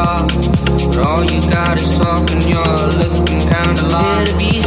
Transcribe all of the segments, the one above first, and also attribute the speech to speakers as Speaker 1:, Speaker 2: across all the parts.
Speaker 1: but all you got is talk, and you're looking kinda lost.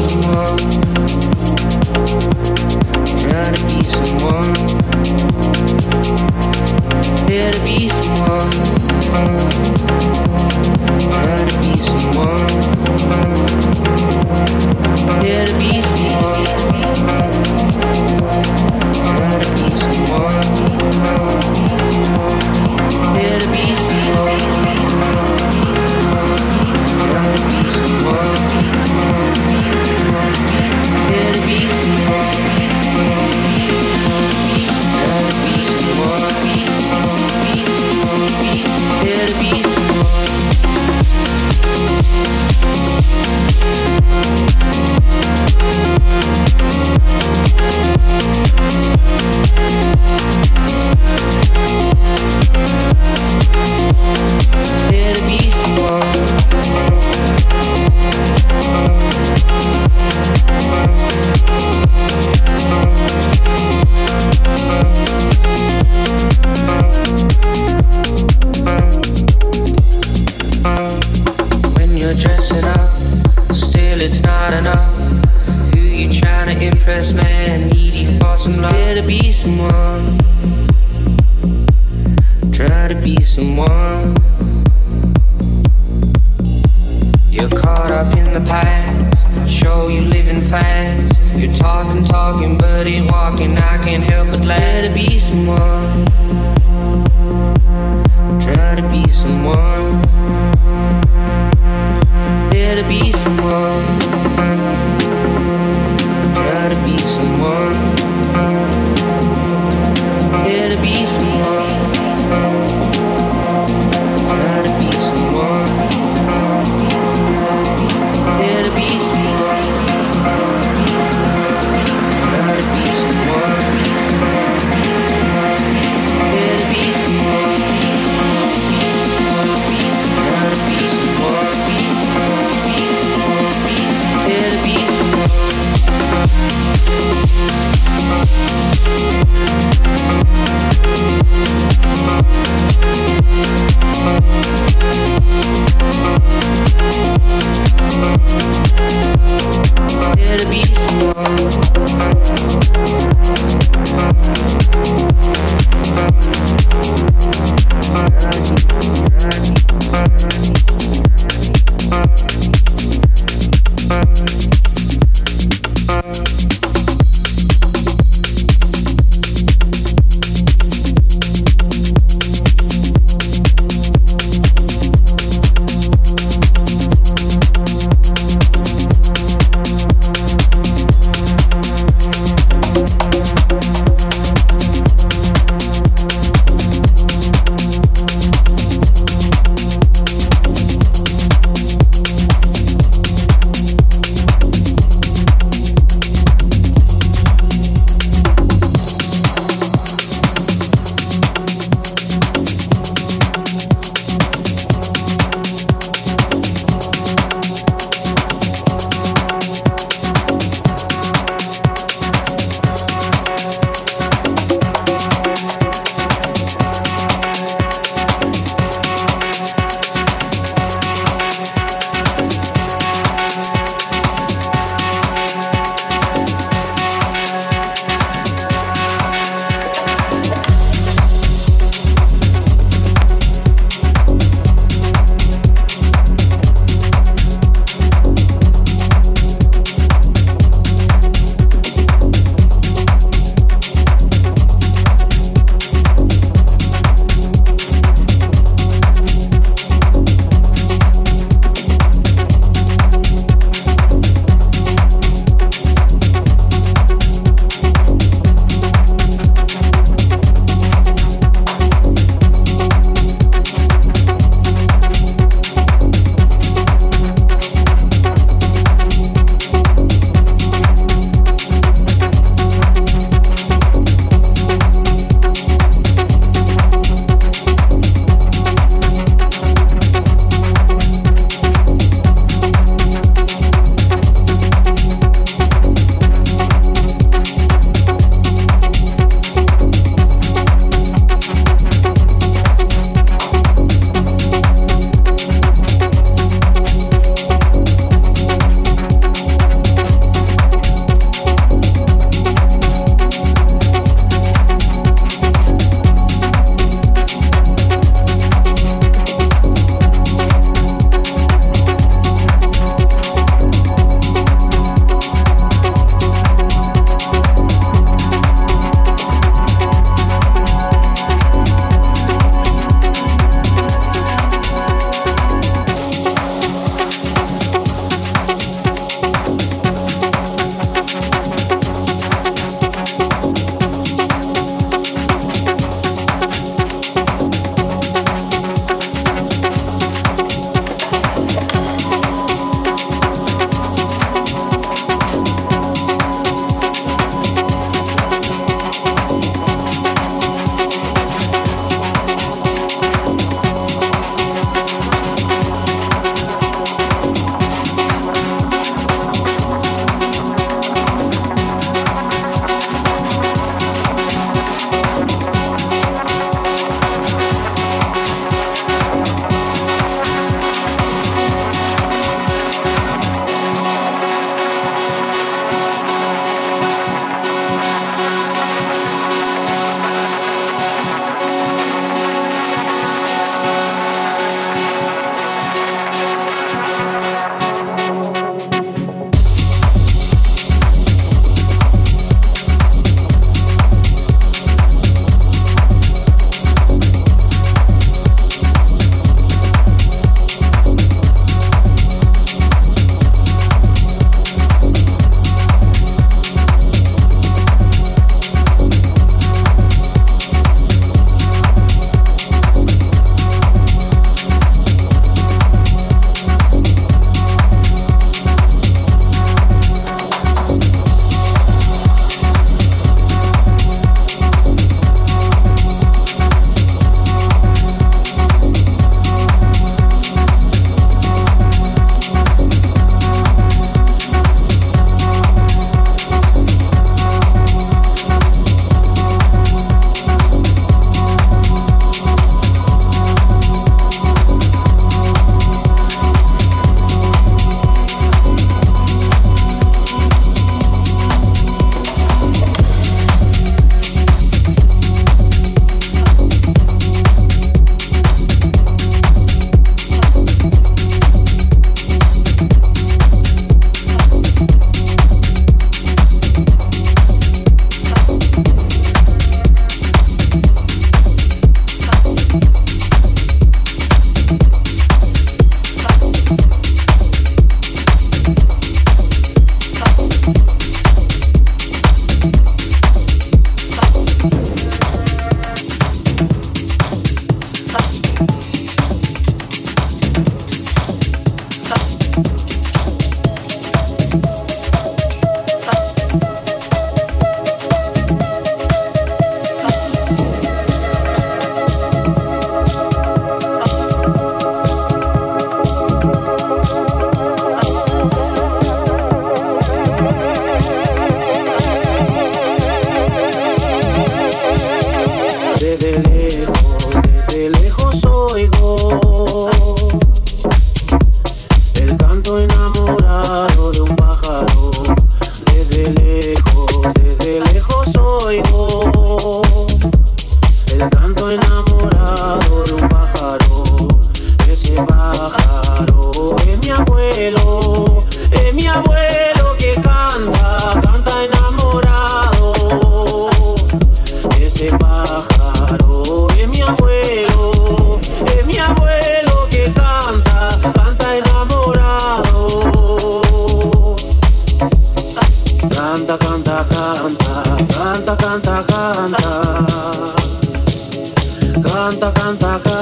Speaker 2: canta, canta.